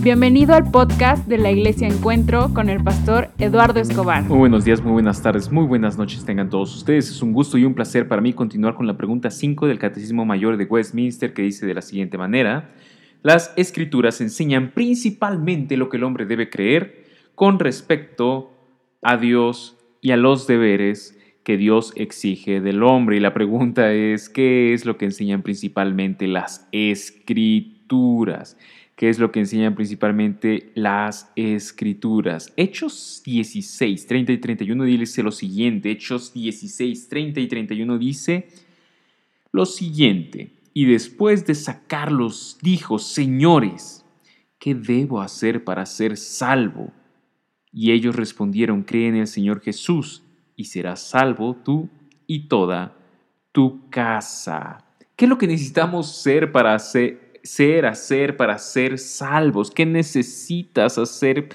Bienvenido al podcast de la Iglesia Encuentro con el pastor Eduardo Escobar. Muy buenos días, muy buenas tardes, muy buenas noches tengan todos ustedes. Es un gusto y un placer para mí continuar con la pregunta 5 del Catecismo Mayor de Westminster que dice de la siguiente manera. Las escrituras enseñan principalmente lo que el hombre debe creer con respecto a Dios y a los deberes que Dios exige del hombre. Y la pregunta es, ¿qué es lo que enseñan principalmente las escrituras? ¿Qué es lo que enseñan principalmente las escrituras. Hechos 16, 30 y 31 dice lo siguiente. Hechos 16, 30 y 31 dice lo siguiente. Y después de sacarlos, dijo, señores, ¿qué debo hacer para ser salvo? Y ellos respondieron, cree en el Señor Jesús y serás salvo tú y toda tu casa. ¿Qué es lo que necesitamos ser para ser ser, hacer para ser salvos? ¿Qué necesitas hacer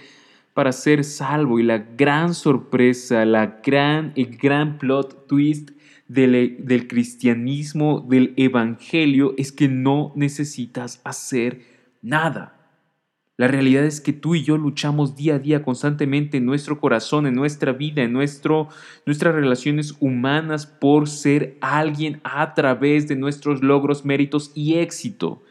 para ser salvo? Y la gran sorpresa, la gran, el gran plot twist del, del cristianismo, del evangelio, es que no necesitas hacer nada. La realidad es que tú y yo luchamos día a día constantemente en nuestro corazón, en nuestra vida, en nuestro, nuestras relaciones humanas por ser alguien a través de nuestros logros, méritos y éxito.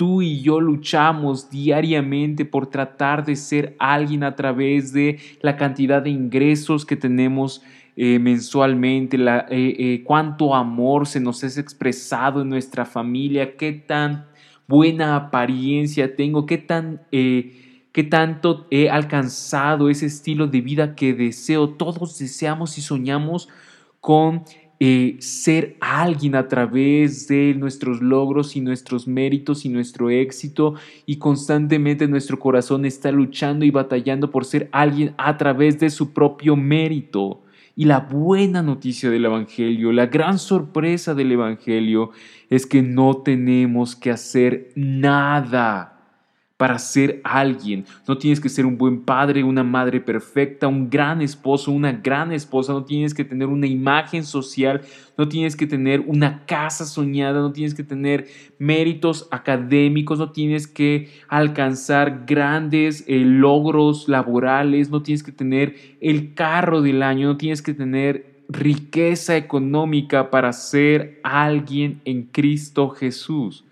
Tú y yo luchamos diariamente por tratar de ser alguien a través de la cantidad de ingresos que tenemos eh, mensualmente, eh, eh, cuánto amor se nos es expresado en nuestra familia, qué tan buena apariencia tengo, qué tan... qué tanto he alcanzado ese estilo de vida que deseo. Todos deseamos y soñamos con eh, ser alguien a través de nuestros logros y nuestros méritos y nuestro éxito y constantemente nuestro corazón está luchando y batallando por ser alguien a través de su propio mérito. Y la buena noticia del Evangelio, la gran sorpresa del Evangelio es que no tenemos que hacer nada para ser alguien. No tienes que ser un buen padre, una madre perfecta, un gran esposo, una gran esposa. No tienes que tener una imagen social, no tienes que tener una casa soñada, no tienes que tener méritos académicos, no tienes que alcanzar grandes eh, logros laborales, no tienes que tener el carro del año, no tienes que tener riqueza económica para ser alguien en Cristo Jesús.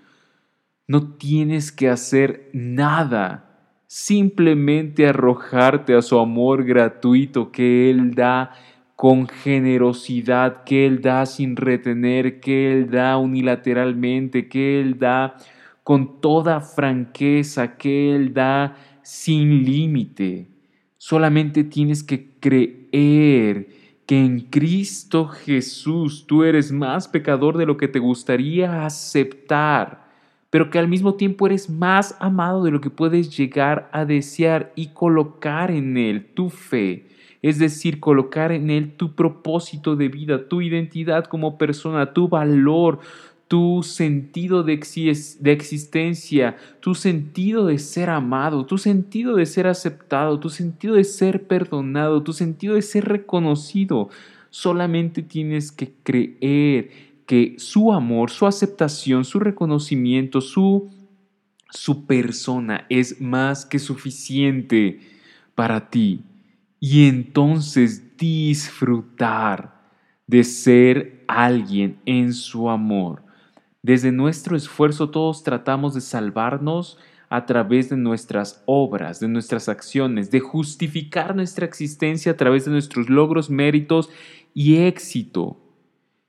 No tienes que hacer nada, simplemente arrojarte a su amor gratuito que Él da con generosidad, que Él da sin retener, que Él da unilateralmente, que Él da con toda franqueza, que Él da sin límite. Solamente tienes que creer que en Cristo Jesús tú eres más pecador de lo que te gustaría aceptar pero que al mismo tiempo eres más amado de lo que puedes llegar a desear y colocar en Él tu fe, es decir, colocar en Él tu propósito de vida, tu identidad como persona, tu valor, tu sentido de, existencia, tu sentido de ser amado, tu sentido de ser aceptado, tu sentido de ser perdonado, tu sentido de ser reconocido. Solamente tienes que creer que su amor, su aceptación, su reconocimiento, su, su persona es más que suficiente para ti. Y entonces disfrutar de ser alguien en su amor. Desde nuestro esfuerzo todos tratamos de salvarnos a través de nuestras obras, de nuestras acciones, de justificar nuestra existencia a través de nuestros logros, méritos y éxito.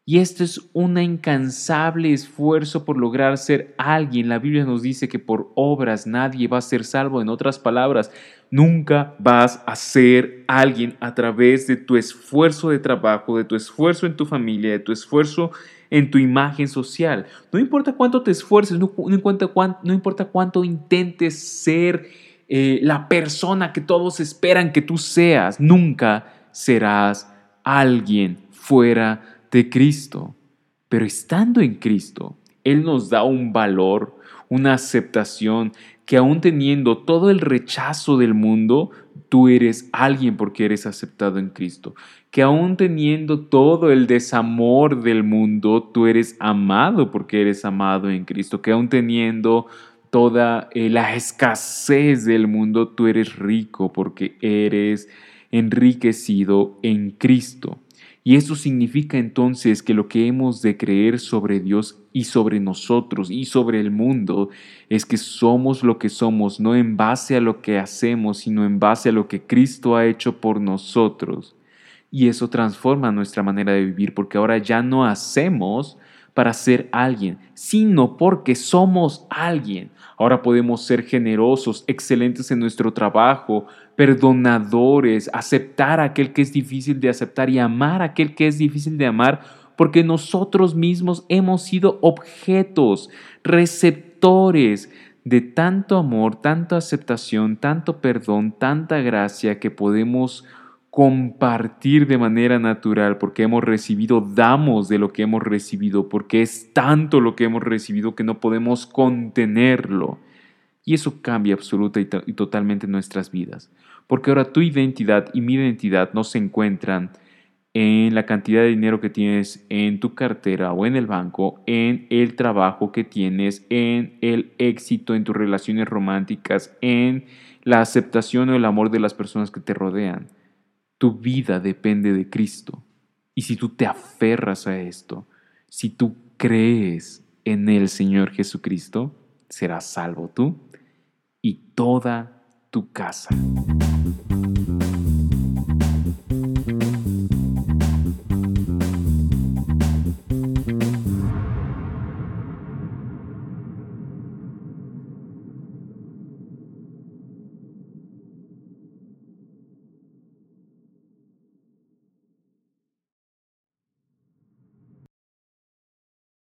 Y esto es un incansable esfuerzo por lograr ser alguien. La Biblia nos dice que por obras nadie va a ser salvo. En otras palabras, nunca vas a ser alguien a través de tu esfuerzo de trabajo, de tu esfuerzo en tu familia, de tu esfuerzo en tu imagen social. No importa cuánto te esfuerces, no, importa, cuánto, no importa, cuánto, intentes ser eh, la persona que todos esperan que tú seas, nunca serás alguien fuera de Cristo. Pero estando en Cristo, Él nos da un valor, una aceptación, que aún teniendo todo el rechazo del mundo, tú eres alguien porque eres aceptado en Cristo. Que aún teniendo todo el desamor del mundo, tú eres amado porque eres amado en Cristo. Que aún teniendo toda eh, la escasez del mundo, tú eres rico porque eres enriquecido en Cristo. Y eso significa entonces que lo que hemos de creer sobre Dios y sobre nosotros y sobre el mundo es que somos lo que somos, no en base a lo que hacemos, sino en base a lo que Cristo ha hecho por nosotros. Y eso transforma nuestra manera de vivir porque ahora ya no hacemos para ser alguien, sino porque somos alguien. Ahora podemos ser generosos, excelentes en nuestro trabajo, perdonadores, aceptar a aquel que es difícil de aceptar y amar a aquel que es difícil de amar, porque nosotros mismos hemos sido objetos, receptores de tanto amor, tanta aceptación, tanto perdón, tanta gracia que podemos compartir de manera natural porque hemos recibido, damos de lo que hemos recibido, porque es tanto lo que hemos recibido que no podemos contenerlo. Y eso cambia absoluta y, totalmente nuestras vidas. Porque ahora tu identidad y mi identidad no se encuentran en la cantidad de dinero que tienes en tu cartera o en el banco, en el trabajo que tienes, en el éxito en tus relaciones románticas, en la aceptación o el amor de las personas que te rodean. Tu vida depende de Cristo. Y si tú te aferras a esto, si tú crees en el Señor Jesucristo, serás salvo tú y toda tu casa.